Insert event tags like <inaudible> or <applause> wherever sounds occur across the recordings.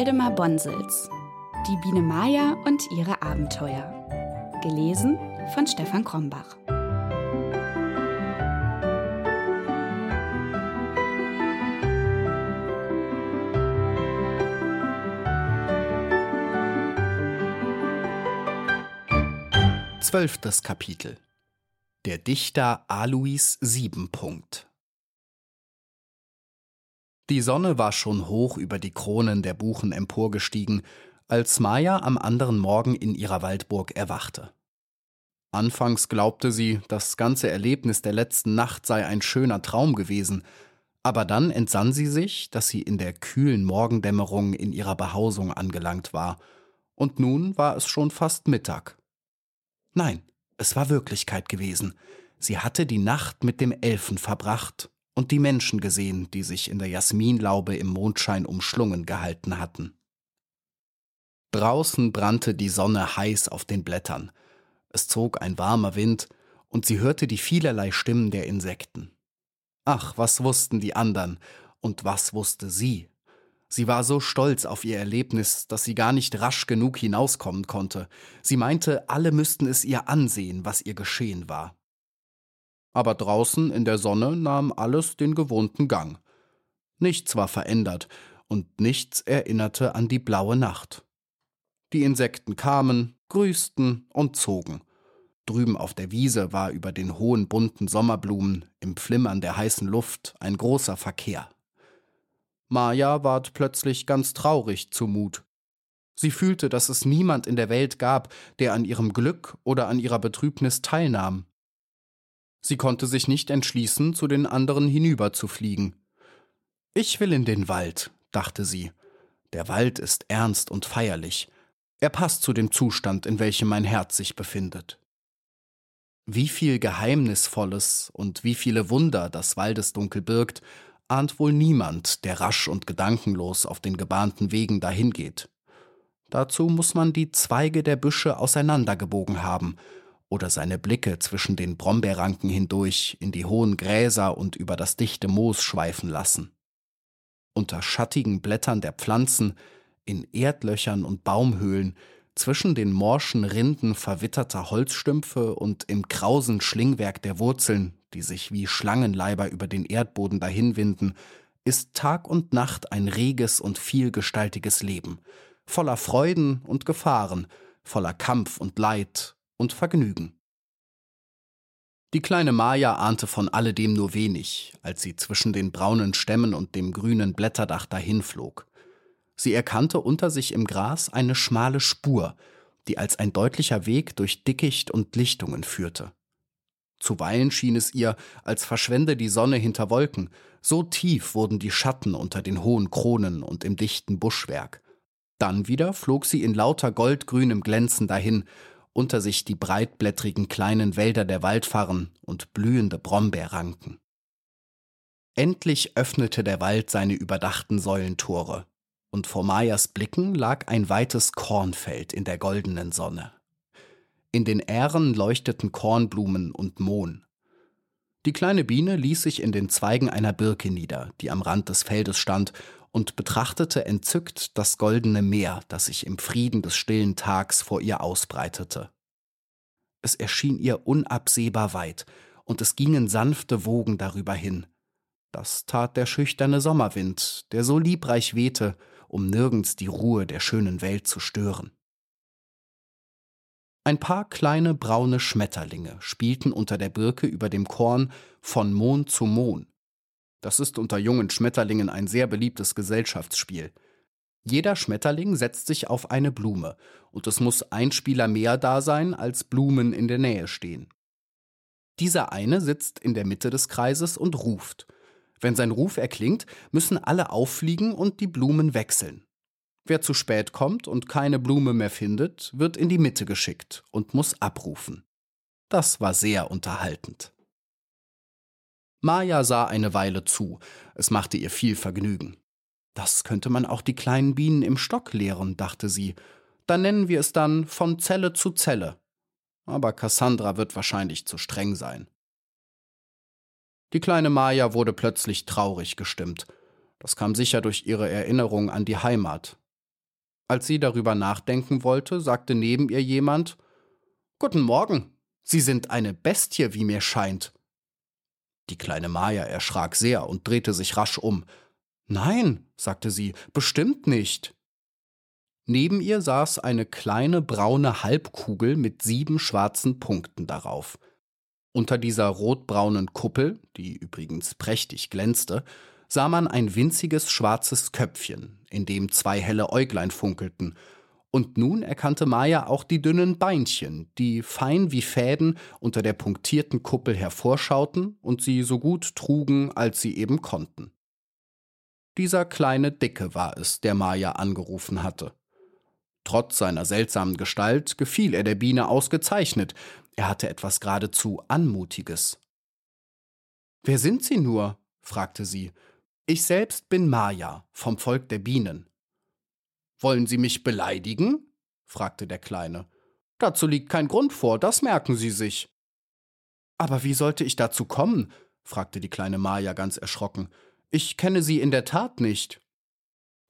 Waldemar Bonsels Die Biene Maya und ihre Abenteuer. Gelesen von Stefan Krombach. Zwölftes Kapitel Der Dichter Alois Siebenpunkt Die Sonne war schon hoch über die Kronen der Buchen emporgestiegen, als Maja am anderen Morgen in ihrer Waldburg erwachte. Anfangs glaubte sie, das ganze Erlebnis der letzten Nacht sei ein schöner Traum gewesen, aber dann entsann sie sich, dass sie in der kühlen Morgendämmerung in ihrer Behausung angelangt war, und nun war es schon fast Mittag. Nein, es war Wirklichkeit gewesen. Sie hatte die Nacht mit dem Elfen verbracht und die Menschen gesehen, die sich in der Jasminlaube im Mondschein umschlungen gehalten hatten. Draußen brannte die Sonne heiß auf den Blättern. Es zog ein warmer Wind, und sie hörte die vielerlei Stimmen der Insekten. Ach, was wussten die andern, und was wusste sie? Sie war so stolz auf ihr Erlebnis, dass sie gar nicht rasch genug hinauskommen konnte. Sie meinte, alle müssten es ihr ansehen, was ihr geschehen war. Aber draußen in der Sonne nahm alles den gewohnten Gang. Nichts war verändert, und nichts erinnerte an die blaue Nacht. Die Insekten kamen, grüßten und zogen. Drüben auf der Wiese war über den hohen bunten Sommerblumen im Flimmern der heißen Luft ein großer Verkehr. Maja ward plötzlich ganz traurig zumut. Sie fühlte, dass es niemand in der Welt gab, der an ihrem Glück oder an ihrer Betrübnis teilnahm. Sie konnte sich nicht entschließen, zu den anderen hinüberzufliegen. Ich will in den Wald, dachte sie. Der Wald ist ernst und feierlich. Er passt zu dem Zustand, in welchem mein Herz sich befindet. Wie viel Geheimnisvolles und wie viele Wunder das Waldesdunkel birgt, ahnt wohl niemand, der rasch und gedankenlos auf den gebahnten Wegen dahingeht. Dazu muss man die Zweige der Büsche auseinandergebogen haben oder seine Blicke zwischen den Brombeerranken hindurch in die hohen Gräser und über das dichte Moos schweifen lassen. Unter schattigen Blättern der Pflanzen, in Erdlöchern und Baumhöhlen, zwischen den morschen Rinden verwitterter Holzstümpfe und im krausen Schlingwerk der Wurzeln, die sich wie Schlangenleiber über den Erdboden dahinwinden, ist Tag und Nacht ein reges und vielgestaltiges Leben, voller Freuden und Gefahren, voller Kampf und Leid und Vergnügen. Die kleine Maja ahnte von alledem nur wenig, als sie zwischen den braunen Stämmen und dem grünen Blätterdach dahinflog. Sie erkannte unter sich im Gras eine schmale Spur, die als ein deutlicher Weg durch Dickicht und Lichtungen führte. Zuweilen schien es ihr, als verschwende die Sonne hinter Wolken, so tief wurden die Schatten unter den hohen Kronen und im dichten Buschwerk. Dann wieder flog sie in lauter goldgrünem Glänzen dahin, unter sich die breitblättrigen kleinen Wälder der Waldfarren und blühende Brombeerranken. Endlich öffnete der Wald seine überdachten Säulentore, und vor Mayas Blicken lag ein weites Kornfeld in der goldenen Sonne. In den Ähren leuchteten Kornblumen und Mohn. Die kleine Biene ließ sich in den Zweigen einer Birke nieder, die am Rand des Feldes stand, und betrachtete entzückt das goldene Meer, das sich im Frieden des stillen Tags vor ihr ausbreitete. Es erschien ihr unabsehbar weit, und es gingen sanfte Wogen darüber hin. Das tat der schüchterne Sommerwind, der so liebreich wehte, um nirgends die Ruhe der schönen Welt zu stören. Ein paar kleine braune Schmetterlinge spielten unter der Birke über dem Korn von Mohn zu Mohn, das ist unter jungen Schmetterlingen ein sehr beliebtes Gesellschaftsspiel. Jeder Schmetterling setzt sich auf eine Blume, und es muss ein Spieler mehr da sein, als Blumen in der Nähe stehen. Dieser eine sitzt in der Mitte des Kreises und ruft. Wenn sein Ruf erklingt, müssen alle auffliegen und die Blumen wechseln. Wer zu spät kommt und keine Blume mehr findet, wird in die Mitte geschickt und muss abrufen. Das war sehr unterhaltend. Maja sah eine Weile zu, es machte ihr viel Vergnügen. Das könnte man auch die kleinen Bienen im Stock lehren, dachte sie. Dann nennen wir es dann von Zelle zu Zelle. Aber Cassandra wird wahrscheinlich zu streng sein. Die kleine Maja wurde plötzlich traurig gestimmt. Das kam sicher durch ihre Erinnerung an die Heimat. Als sie darüber nachdenken wollte, sagte neben ihr jemand Guten Morgen. Sie sind eine Bestie, wie mir scheint. Die kleine Maja erschrak sehr und drehte sich rasch um. Nein, sagte sie, bestimmt nicht. Neben ihr saß eine kleine braune Halbkugel mit sieben schwarzen Punkten darauf. Unter dieser rotbraunen Kuppel, die übrigens prächtig glänzte, sah man ein winziges schwarzes Köpfchen, in dem zwei helle Äuglein funkelten und nun erkannte Maya auch die dünnen Beinchen, die fein wie Fäden unter der punktierten Kuppel hervorschauten und sie so gut trugen, als sie eben konnten. Dieser kleine Dicke war es, der Maya angerufen hatte. Trotz seiner seltsamen Gestalt gefiel er der Biene ausgezeichnet. Er hatte etwas geradezu Anmutiges. Wer sind Sie nur? fragte sie. Ich selbst bin Maya, vom Volk der Bienen. Wollen Sie mich beleidigen? fragte der Kleine. Dazu liegt kein Grund vor, das merken Sie sich. Aber wie sollte ich dazu kommen? fragte die kleine Maja ganz erschrocken. Ich kenne Sie in der Tat nicht.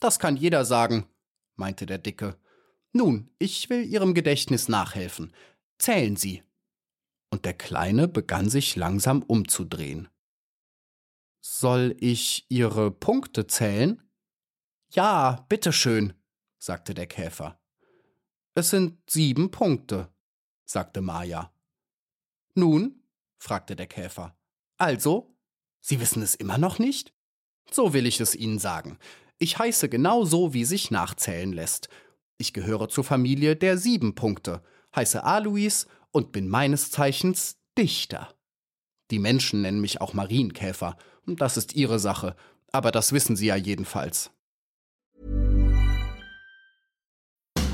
Das kann jeder sagen, meinte der Dicke. Nun, ich will Ihrem Gedächtnis nachhelfen. Zählen Sie. Und der Kleine begann sich langsam umzudrehen. Soll ich Ihre Punkte zählen? Ja, bitteschön, sagte der Käfer. Es sind sieben Punkte, sagte Maja. Nun? fragte der Käfer. Also? Sie wissen es immer noch nicht? So will ich es Ihnen sagen. Ich heiße genau so, wie sich nachzählen lässt. Ich gehöre zur Familie der sieben Punkte, heiße Alois und bin meines Zeichens Dichter. Die Menschen nennen mich auch Marienkäfer, das ist ihre Sache, aber das wissen Sie ja jedenfalls.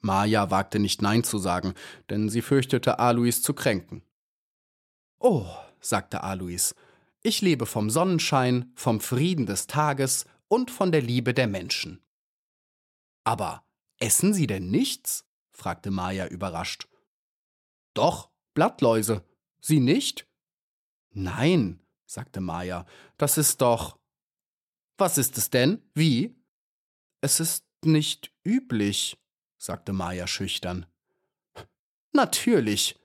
Maja wagte nicht Nein zu sagen, denn sie fürchtete, Alois zu kränken. Oh, sagte Alois, ich lebe vom Sonnenschein, vom Frieden des Tages und von der Liebe der Menschen. Aber Essen Sie denn nichts? fragte Maja überrascht. Doch, Blattläuse. Sie nicht? Nein, sagte Maja, das ist doch. Was ist es denn? Wie? Es ist nicht üblich, sagte Maja schüchtern. Natürlich,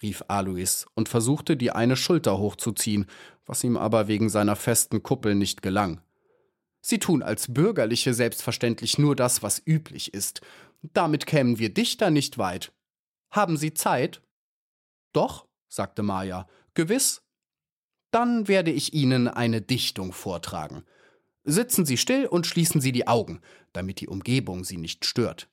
rief Alois und versuchte, die eine Schulter hochzuziehen, was ihm aber wegen seiner festen Kuppel nicht gelang. Sie tun als Bürgerliche selbstverständlich nur das, was üblich ist. Damit kämen wir Dichter nicht weit. Haben Sie Zeit? Doch, sagte Maja, gewiss. Dann werde ich Ihnen eine Dichtung vortragen. Sitzen Sie still und schließen Sie die Augen, damit die Umgebung Sie nicht stört.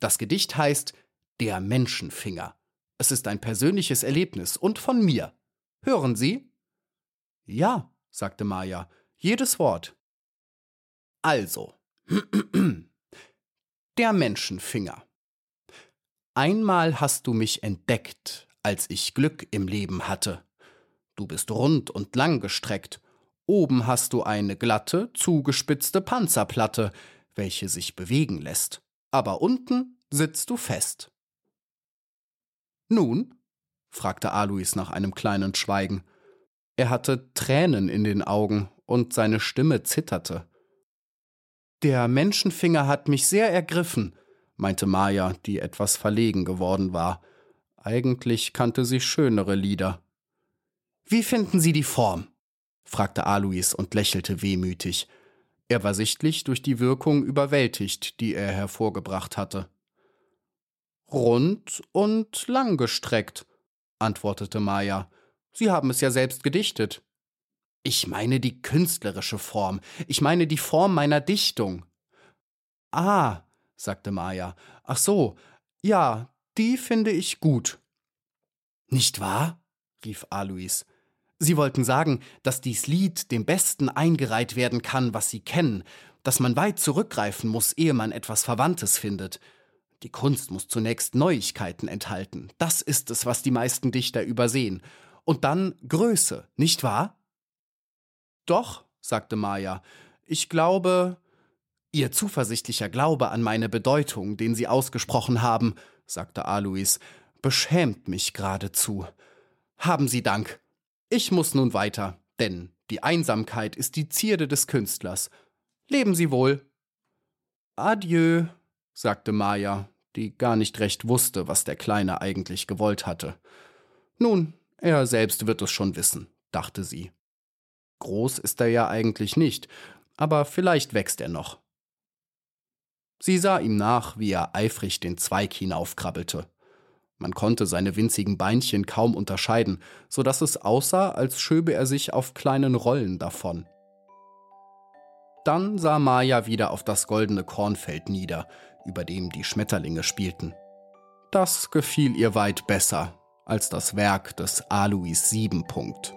Das Gedicht heißt Der Menschenfinger. Es ist ein persönliches Erlebnis und von mir. Hören Sie? Ja, sagte Maja, jedes Wort. Also, <clears throat> der Menschenfinger. Einmal hast du mich entdeckt, als ich Glück im Leben hatte. Du bist rund und langgestreckt. Oben hast du eine glatte, zugespitzte Panzerplatte, welche sich bewegen lässt. Aber unten sitzt du fest. Nun? fragte Alois nach einem kleinen Schweigen. Er hatte Tränen in den Augen und seine Stimme zitterte. Der Menschenfinger hat mich sehr ergriffen, meinte Maja, die etwas verlegen geworden war. Eigentlich kannte sie schönere Lieder. Wie finden Sie die Form? fragte Alois und lächelte wehmütig. Er war sichtlich durch die Wirkung überwältigt, die er hervorgebracht hatte. Rund und langgestreckt, antwortete Maja. Sie haben es ja selbst gedichtet. Ich meine die künstlerische Form. Ich meine die Form meiner Dichtung. Ah, sagte Maja. Ach so. Ja, die finde ich gut. Nicht wahr? rief Alois. Sie wollten sagen, dass dies Lied dem Besten eingereiht werden kann, was Sie kennen, dass man weit zurückgreifen muss, ehe man etwas Verwandtes findet. Die Kunst muss zunächst Neuigkeiten enthalten. Das ist es, was die meisten Dichter übersehen. Und dann Größe, nicht wahr? Doch, sagte Maja, ich glaube. Ihr zuversichtlicher Glaube an meine Bedeutung, den Sie ausgesprochen haben, sagte Alois, beschämt mich geradezu. Haben Sie Dank. Ich muss nun weiter, denn die Einsamkeit ist die Zierde des Künstlers. Leben Sie wohl. Adieu, sagte Maja, die gar nicht recht wusste, was der Kleine eigentlich gewollt hatte. Nun, er selbst wird es schon wissen, dachte sie. Groß ist er ja eigentlich nicht, aber vielleicht wächst er noch. Sie sah ihm nach, wie er eifrig den Zweig hinaufkrabbelte. Man konnte seine winzigen Beinchen kaum unterscheiden, so dass es aussah, als schöbe er sich auf kleinen Rollen davon. Dann sah Maja wieder auf das goldene Kornfeld nieder, über dem die Schmetterlinge spielten. Das gefiel ihr weit besser als das Werk des Alois Siebenpunkt.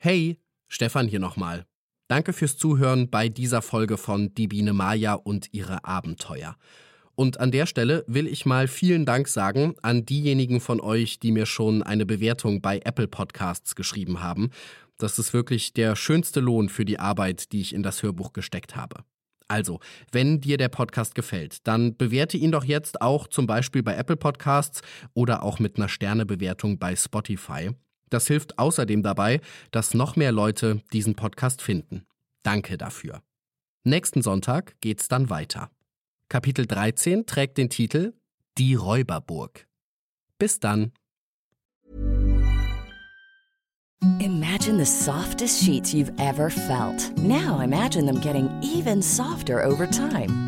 Hey, Stefan hier nochmal. Danke fürs Zuhören bei dieser Folge von Die Biene Maya und ihre Abenteuer. Und an der Stelle will ich mal vielen Dank sagen an diejenigen von euch, die mir schon eine Bewertung bei Apple Podcasts geschrieben haben. Das ist wirklich der schönste Lohn für die Arbeit, die ich in das Hörbuch gesteckt habe. Also, wenn dir der Podcast gefällt, dann bewerte ihn doch jetzt auch zum Beispiel bei Apple Podcasts oder auch mit einer Sternebewertung bei Spotify. Das hilft außerdem dabei, dass noch mehr Leute diesen Podcast finden. Danke dafür. Nächsten Sonntag geht's dann weiter. Kapitel 13 trägt den Titel Die Räuberburg. Bis dann. Imagine the softest sheets you've ever felt. Now imagine them getting even softer over time.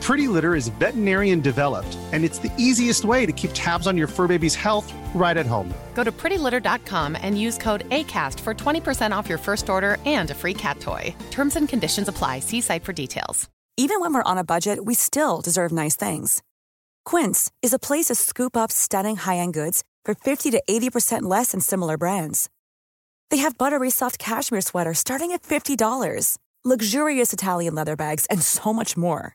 Pretty Litter is veterinarian developed, and it's the easiest way to keep tabs on your fur baby's health right at home. Go to prettylitter.com and use code ACAST for 20% off your first order and a free cat toy. Terms and conditions apply. See site for details. Even when we're on a budget, we still deserve nice things. Quince is a place to scoop up stunning high end goods for 50 to 80% less than similar brands. They have buttery soft cashmere sweaters starting at $50, luxurious Italian leather bags, and so much more.